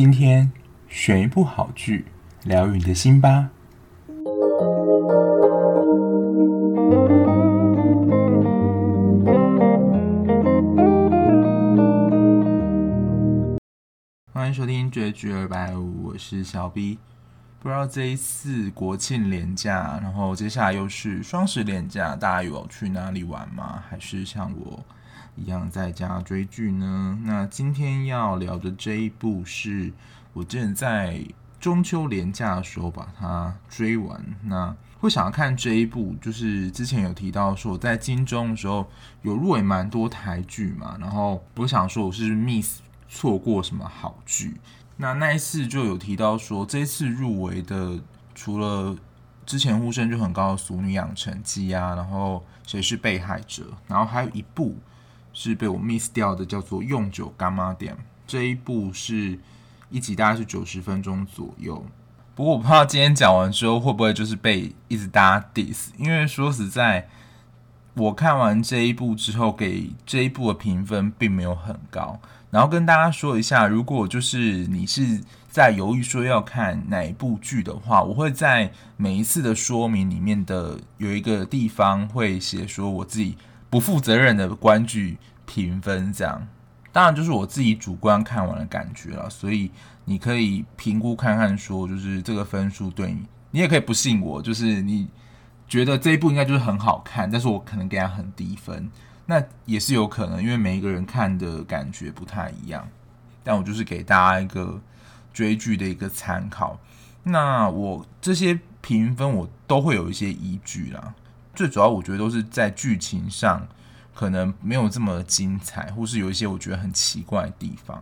今天选一部好剧，疗愈你的心吧。欢迎收听绝句二百五，我是小 B。不知道这一次国庆连假，然后接下来又是双十连假，大家有去哪里玩吗？还是像我一样在家追剧呢？那今天要聊的这一部是我之前在中秋连假的时候把它追完。那会想要看这一部，就是之前有提到说我在金钟的时候有入围蛮多台剧嘛，然后我想说我是 miss 错过什么好剧。那那一次就有提到说，这一次入围的除了之前呼声就很高的《俗女养成记》啊，然后谁是被害者，然后还有一部是被我 miss 掉的，叫做《用酒干妈店》。这一部是一集大概是九十分钟左右。不过我不知道今天讲完之后会不会就是被一直大家 diss，因为说实在，我看完这一部之后，给这一部的评分并没有很高。然后跟大家说一下，如果就是你是在犹豫说要看哪一部剧的话，我会在每一次的说明里面的有一个地方会写说我自己不负责任的观剧评分，这样当然就是我自己主观看完的感觉了，所以你可以评估看看，说就是这个分数对你，你也可以不信我，就是你觉得这一部应该就是很好看，但是我可能给他很低分。那也是有可能，因为每一个人看的感觉不太一样。但我就是给大家一个追剧的一个参考。那我这些评分我都会有一些依据啦。最主要我觉得都是在剧情上可能没有这么精彩，或是有一些我觉得很奇怪的地方。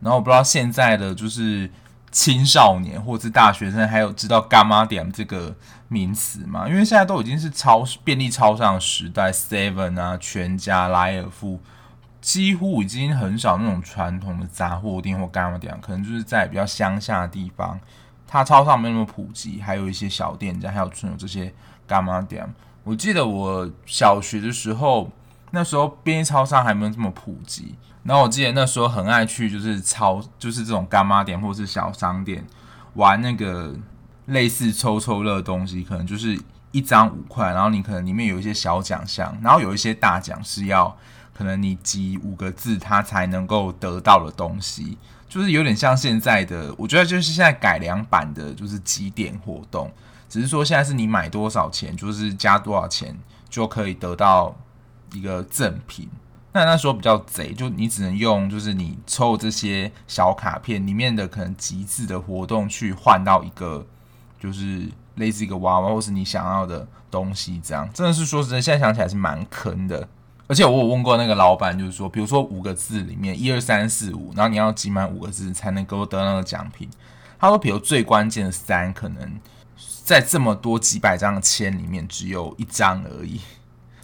然后我不知道现在的就是。青少年或是大学生，还有知道柑仔店这个名词吗？因为现在都已经是超便利超商的时代，Seven 啊、全家、莱尔富，几乎已经很少那种传统的杂货店或柑仔店，可能就是在比较乡下的地方，它超商没那么普及，还有一些小店家，还有存有这些柑仔店。我记得我小学的时候，那时候便利超商还没有这么普及。然后我记得那时候很爱去，就是超，就是这种干妈店或是小商店玩那个类似抽抽乐的东西，可能就是一张五块，然后你可能里面有一些小奖项，然后有一些大奖是要可能你集五个字它才能够得到的东西，就是有点像现在的，我觉得就是现在改良版的，就是集点活动，只是说现在是你买多少钱，就是加多少钱就可以得到一个赠品。那那时候比较贼，就你只能用，就是你抽这些小卡片里面的可能极致的活动去换到一个，就是类似一个娃娃或是你想要的东西，这样真的是说实在，现在想起来是蛮坑的。而且我有问过那个老板，就是说，比如说五个字里面一二三四五，然后你要集满五个字才能够得那个奖品。他说，比如最关键的三，可能在这么多几百张的签里面只有一张而已。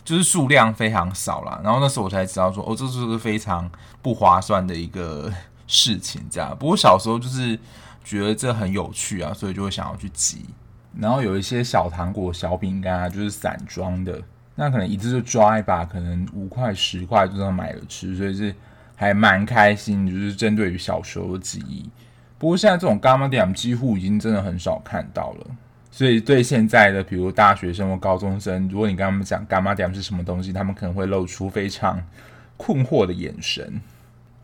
就是数量非常少啦，然后那时候我才知道说，哦，这是个非常不划算的一个事情，这样。不过小时候就是觉得这很有趣啊，所以就会想要去集。然后有一些小糖果、小饼干啊，就是散装的，那可能一次就抓一把，可能五块、十块就这样买了吃，所以是还蛮开心，就是针对于小时候的记忆。不过现在这种柑仔店几乎已经真的很少看到了。所以，对现在的比如大学生或高中生，如果你跟他们讲柑仔店是什么东西，他们可能会露出非常困惑的眼神。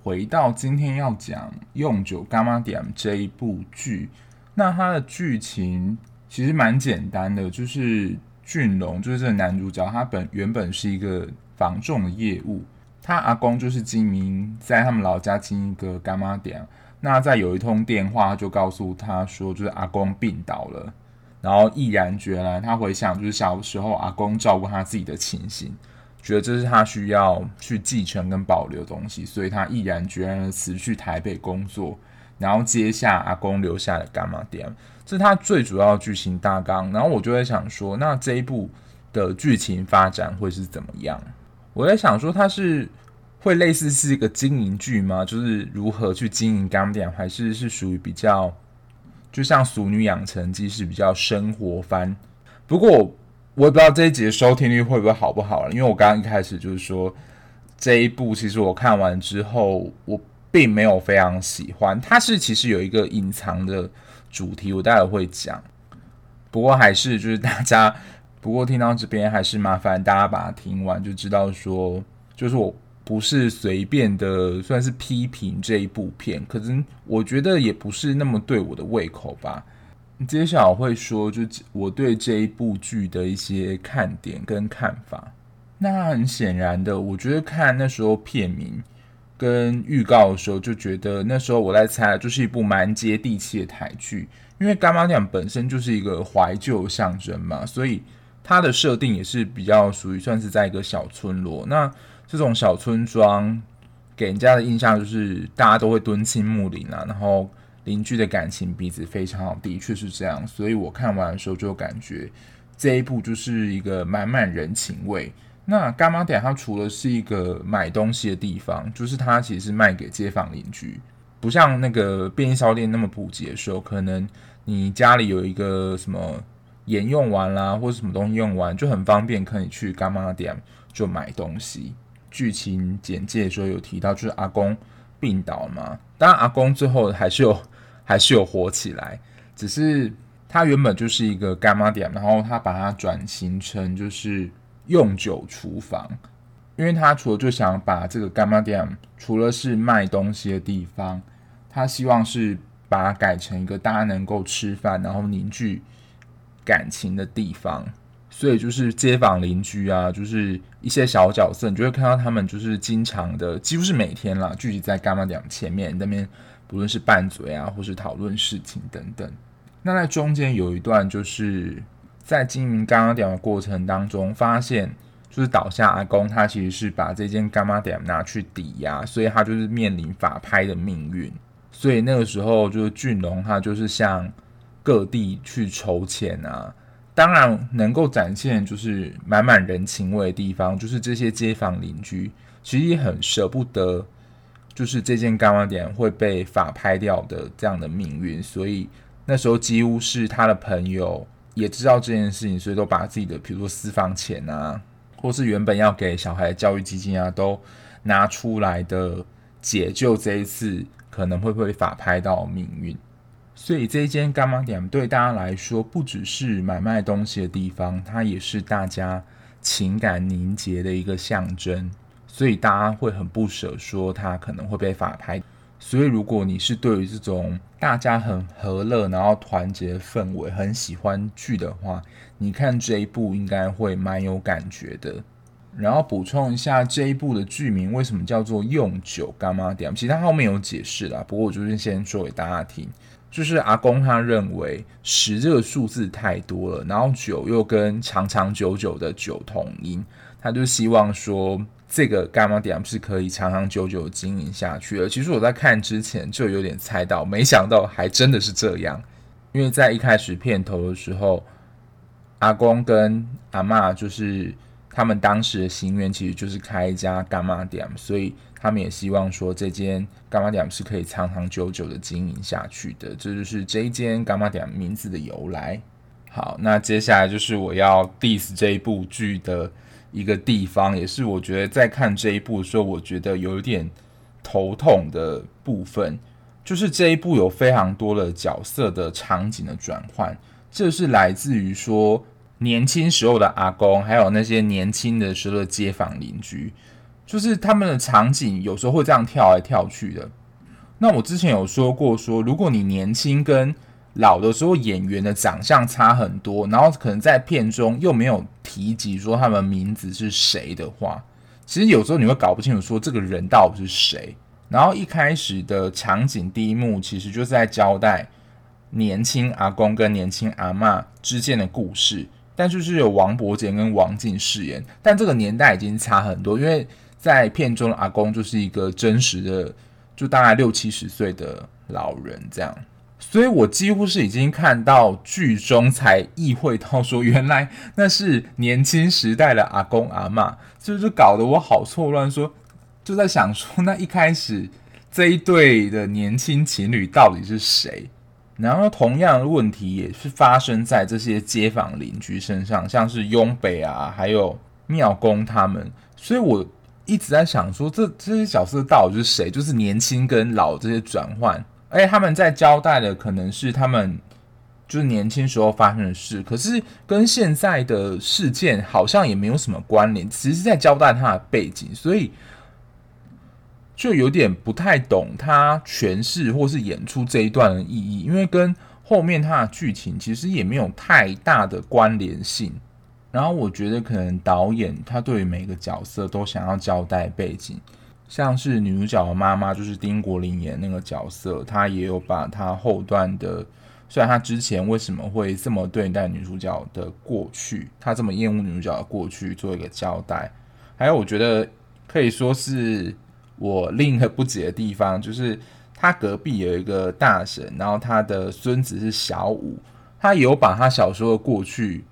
回到今天要讲《用九柑仔店》这一部剧，那它的剧情其实蛮简单的，就是俊龙就是这个男主角，他本原本是一个房仲的业务，他阿公就是经营在他们老家经营一个柑仔店，那在有一通电话就告诉他说，就是阿公病倒了。然后毅然决然，他回想就是小时候阿公照顾他自己的情形，觉得这是他需要去继承跟保留的东西，所以他毅然决然的辞去台北工作，然后接下阿公留下的柑仔店，这是他最主要的剧情大纲。然后我就在想说，那这一部的剧情发展会是怎么样？我在想说，它是会类似是一个经营剧吗？就是如何去经营柑仔店，还是是属于比较？就像《俗女养成记》是比较生活番，不过我也不知道这一集的收听率会不会好不好了，因为我刚刚一开始就是说这一部其实我看完之后，我并没有非常喜欢。它是其实有一个隐藏的主题，我待会会讲。不过还是就是大家，不过听到这边还是麻烦大家把它听完，就知道说，就是我不是随便的算是批评这一部片，可是我觉得也不是那么对我的胃口吧。接下来我会说，就我对这一部剧的一些看点跟看法。那很显然的，我觉得看那时候片名跟预告的时候，就觉得那时候我在猜，就是一部蛮接地气的台剧。因为柑仔店本身就是一个怀旧象征嘛，所以它的设定也是比较属于算是在一个小村落。那这种小村庄给人家的印象就是大家都会敦亲睦邻啊，然后邻居的感情彼此非常好，的确是这样。所以我看完的时候就感觉这一部就是一个满满人情味。那干妈店它除了是一个买东西的地方，就是它其实是卖给街坊邻居，不像那个便利商店那么普及的时候，可能你家里有一个什么盐用完啦，或者什么东西用完，就很方便可以去干妈店就买东西。剧情简介的时候有提到，就是阿公病倒嘛，当然阿公最后还是有 还是有活起来，只是他原本就是一个干妈店，然后他把它转型成就是。用酒厨房，因为他除了就想把这个干妈店除了是卖东西的地方，他希望是把它改成一个大家能够吃饭，然后凝聚感情的地方。所以就是街坊邻居啊，就是一些小角色，你就会看到他们就是经常的，几乎是每天啦，聚集在柑仔店前面那边，不论是拌嘴啊，或是讨论事情等等。那在中间有一段就是。在经营柑仔店的过程当中，发现就是倒下阿公，他其实是把这间柑仔店拿去抵押，所以他就是面临法拍的命运。所以那个时候，就是俊龙他就是向各地去筹钱啊。当然，能够展现就是满满人情味的地方，就是这些街坊邻居其实也很舍不得，就是这间柑仔店会被法拍掉的这样的命运。所以那时候几乎是他的朋友。也知道这件事情，所以都把自己的，比如说私房钱啊，或是原本要给小孩教育基金啊，都拿出来的解救这一次可能会不会法拍到命运。所以这一间柑仔店对大家来说，不只是买卖东西的地方，它也是大家情感凝结的一个象征。所以大家会很不舍，说它可能会被法拍。所以，如果你是对于这种大家很和乐，然后团结氛围很喜欢剧的话，你看这一部应该会蛮有感觉的。然后补充一下，这一部的剧名为什么叫做“用酒柑仔店”？其实他后面有解释啦，不过我就是先说给大家听。就是阿公他认为十这个数字太多了，然后九又跟长长久久的九同音，他就希望说。这个柑仔店是可以长长久久经营下去的。其实我在看之前就有点猜到，没想到还真的是这样。因为在一开始片头的时候，阿公跟阿嬷就是他们当时的心愿，其实就是开一家柑仔店，所以他们也希望说这间柑仔店是可以长长久久的经营下去的。这就是这一间柑仔店名字的由来。好，那接下来就是我要 diss 这一部剧的。一个地方，也是我觉得在看这一部的时候，我觉得有点头痛的部分，就是这一部有非常多的角色的场景的转换，这是来自于说年轻时候的阿公，还有那些年轻的时候的街坊邻居，就是他们的场景有时候会这样跳来跳去的。那我之前有说过说，说如果你年轻跟老的时候，演员的长相差很多，然后可能在片中又没有提及说他们名字是谁的话，其实有时候你会搞不清楚说这个人到底是谁。然后一开始的场景第一幕其实就是在交代年轻阿公跟年轻阿嬷之间的故事，但就是有王伯杰跟王静饰演，但这个年代已经差很多，因为在片中的阿公就是一个真实的，就大概六七十岁的老人这样。所以我几乎是已经看到剧中才意会到说，原来那是年轻时代的阿公阿嬷，就是搞得我好错乱。说就在想说，那一开始这一对的年轻情侣到底是谁？然后同样的问题也是发生在这些街坊邻居身上，像是雍北啊，还有庙公他们。所以我一直在想说，这这些角色到底是谁？就是年轻跟老这些转换，而且他们在交代的可能是他们就是年轻时候发生的事，可是跟现在的事件好像也没有什么关联，只是在交代他的背景，所以就有点不太懂他诠释或是演出这一段的意义，因为跟后面他的剧情其实也没有太大的关联性。然后我觉得可能导演他对于每个角色都想要交代背景，像是女主角的妈妈就是丁国林演那个角色，他也有把他后段的，虽然他之前为什么会这么对待女主角的过去，他这么厌恶女主角的过去做一个交代。还有我觉得可以说是我另一个不解的地方，就是他隔壁有一个大婶，然后他的孙子是小五，他有把他小时候的过去。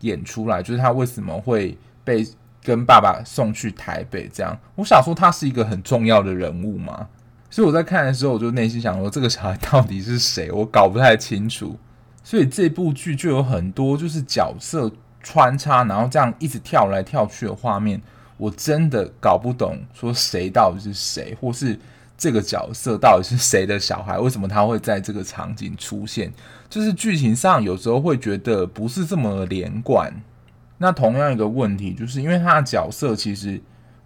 演出来，就是他为什么会被跟爸爸送去台北这样。我想说他是一个很重要的人物嘛，所以我在看的时候，我就内心想说这个小孩到底是谁，我搞不太清楚。所以这部剧就有很多就是角色穿插，然后这样一直跳来跳去的画面，我真的搞不懂说谁到底是谁，或是。这个角色到底是谁的小孩？为什么他会在这个场景出现？就是剧情上有时候会觉得不是这么连贯。那同样一个问题，就是因为他的角色其实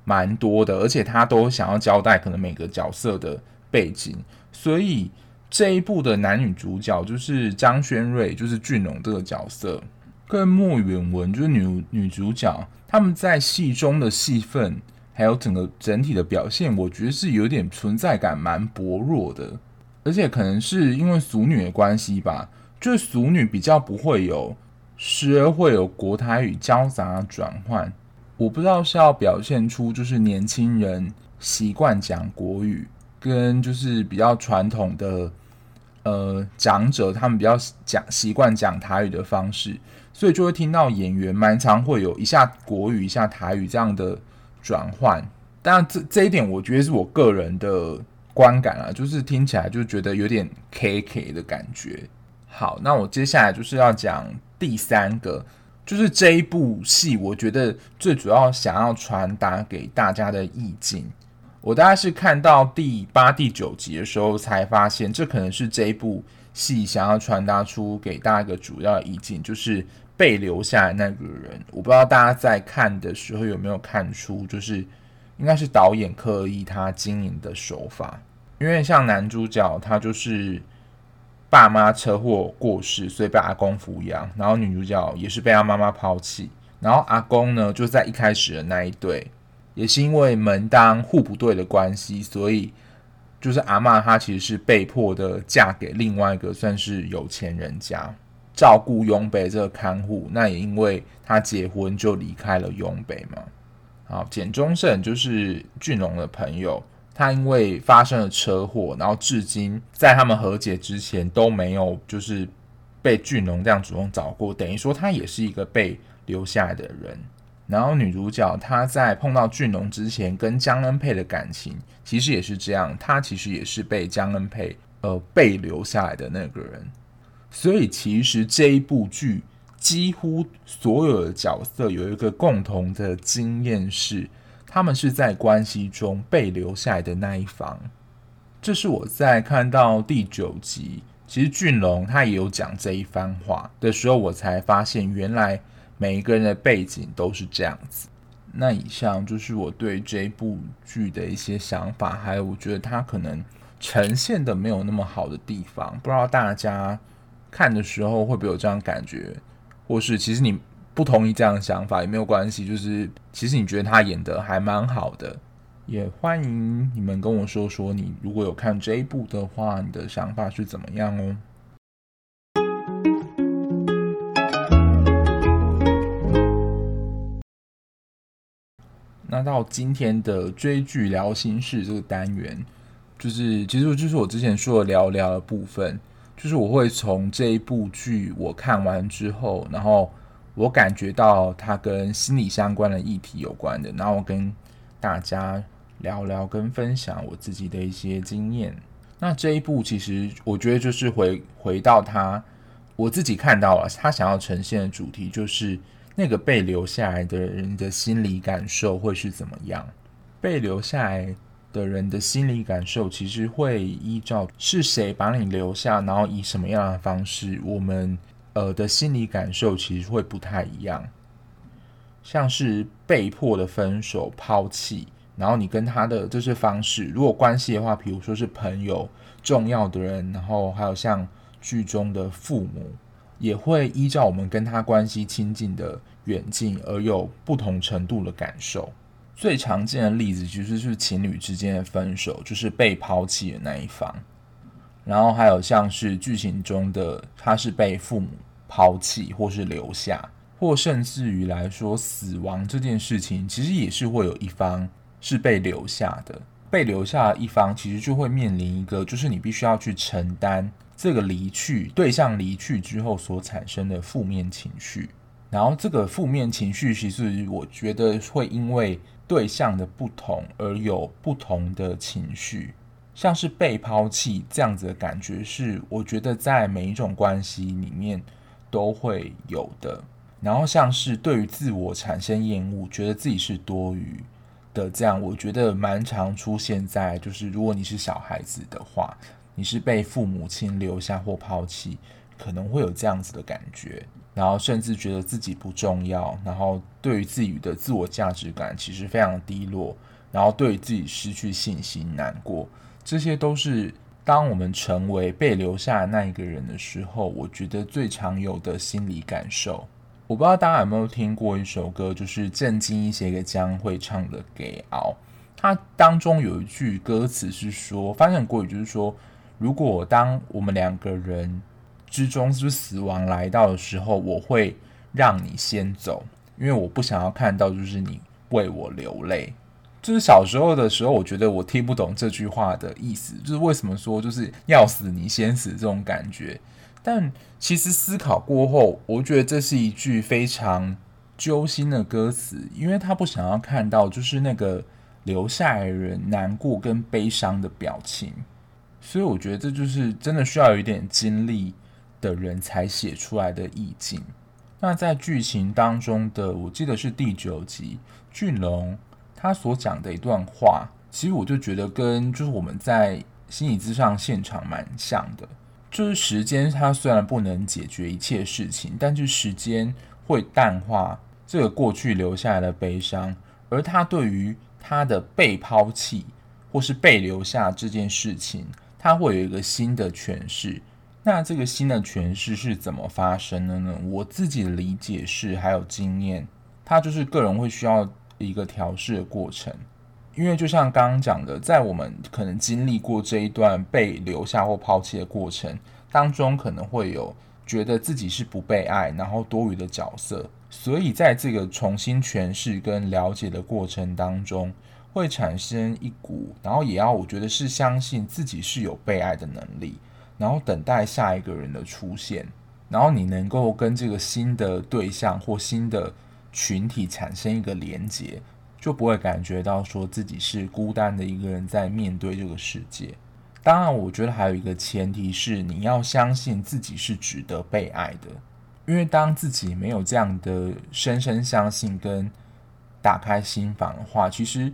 蛮多的，而且他都想要交代可能每个角色的背景，所以这一部的男女主角就是张轩睿，就是俊龙这个角色，跟莫远文就是女女主角，他们在戏中的戏份。还有整个整体的表现，我觉得是有点存在感蛮薄弱的，而且可能是因为俗女的关系吧，就是俗女比较不会有时而会有国台语交杂转换，我不知道是要表现出就是年轻人习惯讲国语，跟就是比较传统的呃长者他们比较讲习惯讲台语的方式，所以就会听到演员蛮常会有一下国语一下台语这样的。转换，当然这这一点我觉得是我个人的观感啊，就是听起来就觉得有点 K K 的感觉。好，那我接下来就是要讲第三个，就是这一部戏，我觉得最主要想要传达给大家的意境。我大概是看到第八、第九集的时候才发现，这可能是这一部戏想要传达出给大家一个主要的意境，就是。被留下来那个人，我不知道大家在看的时候有没有看出，就是应该是导演刻意他经营的手法，因为像男主角他就是爸妈车祸过世，所以被阿公抚养，然后女主角也是被他妈妈抛弃，然后阿公呢就在一开始的那一对，也是因为门当户不对的关系，所以就是阿嬷她其实是被迫的嫁给另外一个算是有钱人家。照顾雍北这个看护，那也因为他结婚就离开了雍北嘛。好，简忠胜就是俊龙的朋友，他因为发生了车祸，然后至今在他们和解之前都没有就是被俊龙这样主动找过，等于说他也是一个被留下来的人。然后女主角她在碰到俊龙之前跟江恩佩的感情其实也是这样，她其实也是被江恩佩呃被留下来的那个人。所以，其实这一部剧几乎所有的角色有一个共同的经验是，他们是在关系中被留下来的那一方。这是我在看到第九集，其实俊龙他也有讲这一番话的时候，我才发现原来每一个人的背景都是这样子。那以上就是我对这部剧的一些想法，还有我觉得它可能呈现的没有那么好的地方，不知道大家。看的时候会不会有这样感觉，或是其实你不同意这样的想法也没有关系，就是其实你觉得他演得还蛮好的，也欢迎你们跟我说说，你如果有看这一部的话，你的想法是怎么样哦。那到今天的追剧聊心事这个单元，就是其实就是我之前说的聊聊的部分。就是我会从这一部剧我看完之后，然后我感觉到它跟心理相关的议题有关的，然后我跟大家聊聊跟分享我自己的一些经验。那这一部其实我觉得就是回回到他，我自己看到了他想要呈现的主题，就是那个被留下来的人的心理感受会是怎么样。被留下来的人的心理感受，其实会依照是谁把你留下，然后以什么样的方式，我们呃的心理感受其实会不太一样。像是被迫的分手、抛弃，然后你跟他的这些方式，如果关系的话，比如说是朋友、重要的人，然后还有像剧中的父母，也会依照我们跟他关系亲近的远近而有不同程度的感受。最常见的例子其实是情侣之间的分手，就是被抛弃的那一方。然后还有像是剧情中的他是被父母抛弃，或是留下，或甚至于来说死亡这件事情，其实也是会有一方是被留下的。被留下的一方其实就会面临一个，就是你必须要去承担这个离去对象离去之后所产生的负面情绪。然后这个负面情绪，其实我觉得会因为对象的不同而有不同的情绪，像是被抛弃这样子的感觉，是我觉得在每一种关系里面都会有的。然后像是对于自我产生厌恶，觉得自己是多余的这样，我觉得蛮常出现在就是如果你是小孩子的话，你是被父母亲留下或抛弃，可能会有这样子的感觉。然后甚至觉得自己不重要，然后对于自己的自我价值感其实非常低落，然后对于自己失去信心、难过，这些都是当我们成为被留下的那一个人的时候，我觉得最常有的心理感受。我不知道大家有没有听过一首歌，就是郑经一写给江蕙唱的《给熬》，它当中有一句歌词是说，发现国语就是说，如果当我们两个人。之中是不是死亡来到的时候，我会让你先走，因为我不想要看到就是你为我流泪。就是小时候的时候，我觉得我听不懂这句话的意思，就是为什么说就是要死你先死这种感觉。但其实思考过后，我觉得这是一句非常揪心的歌词，因为他不想要看到就是那个留下来的人难过跟悲伤的表情，所以我觉得这就是真的需要有一点经历的人才写出来的意境。那在剧情当中的，我记得是第九集，俊龙他所讲的一段话，其实我就觉得跟就是我们在心理咨商现场蛮像的。就是时间，它虽然不能解决一切事情，但是时间会淡化这个过去留下来的悲伤，而他对于他的被抛弃或是被留下这件事情，他会有一个新的诠释。那这个新的诠释是怎么发生的呢？我自己的理解是，还有经验，它就是个人会需要一个调试的过程。因为就像刚刚讲的，在我们可能经历过这一段被留下或抛弃的过程当中，可能会有觉得自己是不被爱，然后多余的角色。所以在这个重新诠释跟了解的过程当中，会产生一股，然后也要我觉得是相信自己是有被爱的能力。然后等待下一个人的出现，然后你能够跟这个新的对象或新的群体产生一个连接，就不会感觉到说自己是孤单的一个人在面对这个世界。当然，我觉得还有一个前提是你要相信自己是值得被爱的，因为当自己没有这样的深深相信跟打开心房的话，其实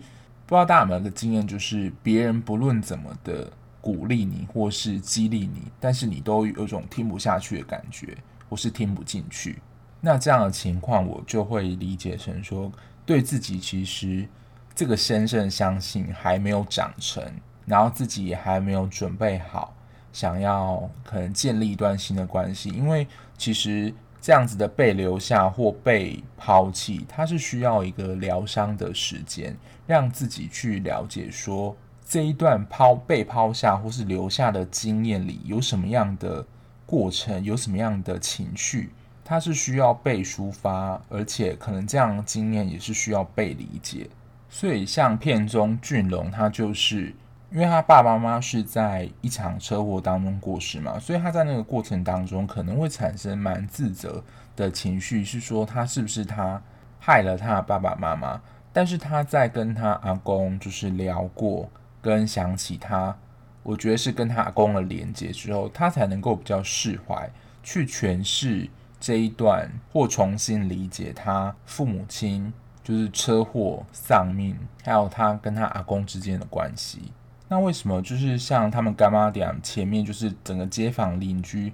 不知道大家有没有个经验，就是别人不论怎么的。鼓励你，或是激励你，但是你都有种听不下去的感觉，或是听不进去。那这样的情况，我就会理解成说，对自己其实这个深深相信还没有长成，然后自己也还没有准备好，想要可能建立一段新的关系。因为其实这样子的被留下或被抛弃，它是需要一个疗伤的时间，让自己去了解说。这一段抛被抛下或是留下的经验里，有什么样的过程，有什么样的情绪，它是需要被抒发，而且可能这样的经验也是需要被理解。所以，像片中俊龙，他就是因为他爸爸妈妈是在一场车祸当中过世嘛，所以他在那个过程当中可能会产生蛮自责的情绪，是说他是不是他害了他的爸爸妈妈？但是他在跟他阿公就是聊过。跟想起他，我觉得是跟他阿公的连接之后，他才能够比较释怀，去诠释这一段或重新理解他父母亲就是车祸丧命，还有他跟他阿公之间的关系。那为什么就是像他们柑仔店前面，就是整个街坊邻居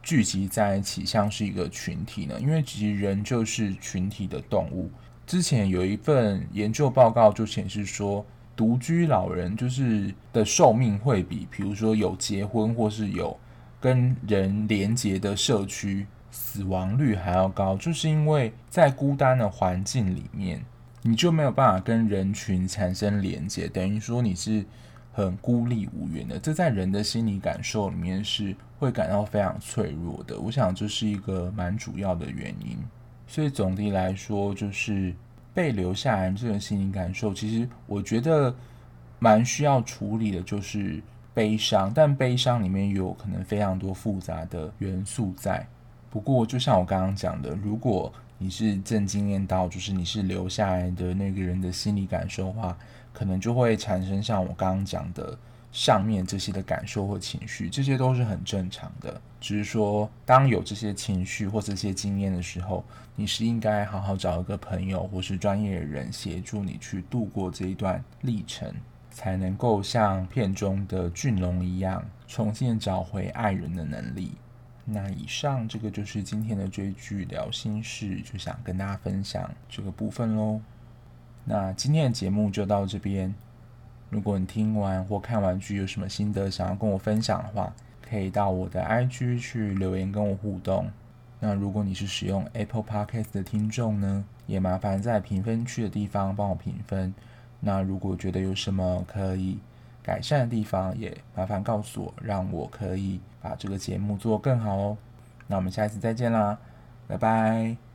聚集在一起，像是一个群体呢？因为其实人就是群体的动物。之前有一份研究报告就显示说，独居老人就是的寿命会比，比如说有结婚或是有跟人连结的社区，死亡率还要高，就是因为在孤单的环境里面，你就没有办法跟人群产生连接，等于说你是很孤立无援的。这在人的心理感受里面是会感到非常脆弱的。我想这是一个蛮主要的原因。所以总的来说，就是被留下来这个心理感受，其实我觉得蛮需要处理的，就是悲伤。但悲伤里面有可能非常多复杂的元素在。不过，就像我刚刚讲的，如果你是正经验到，就是你是留下来的那个人的心理感受的话，可能就会产生像我刚刚讲的上面这些的感受或情绪，这些都是很正常的。只是说，当有这些情绪或这些经验的时候，你是应该好好找一个朋友或是专业的人协助你去度过这一段历程，才能够像片中的俊龙一样，重新找回爱人的能力。那以上这个就是今天的追剧聊心事，就想跟大家分享这个部分喽。那今天的节目就到这边。如果你听完或看完剧有什么心得想要跟我分享的话，可以到我的 IG 去留言跟我互动。那如果你是使用 Apple Podcast 的听众呢，也麻烦在评分区的地方帮我评分。那如果觉得有什么可以改善的地方，也麻烦告诉我，让我可以把这个节目做更好哦。那我们下次再见啦，拜拜。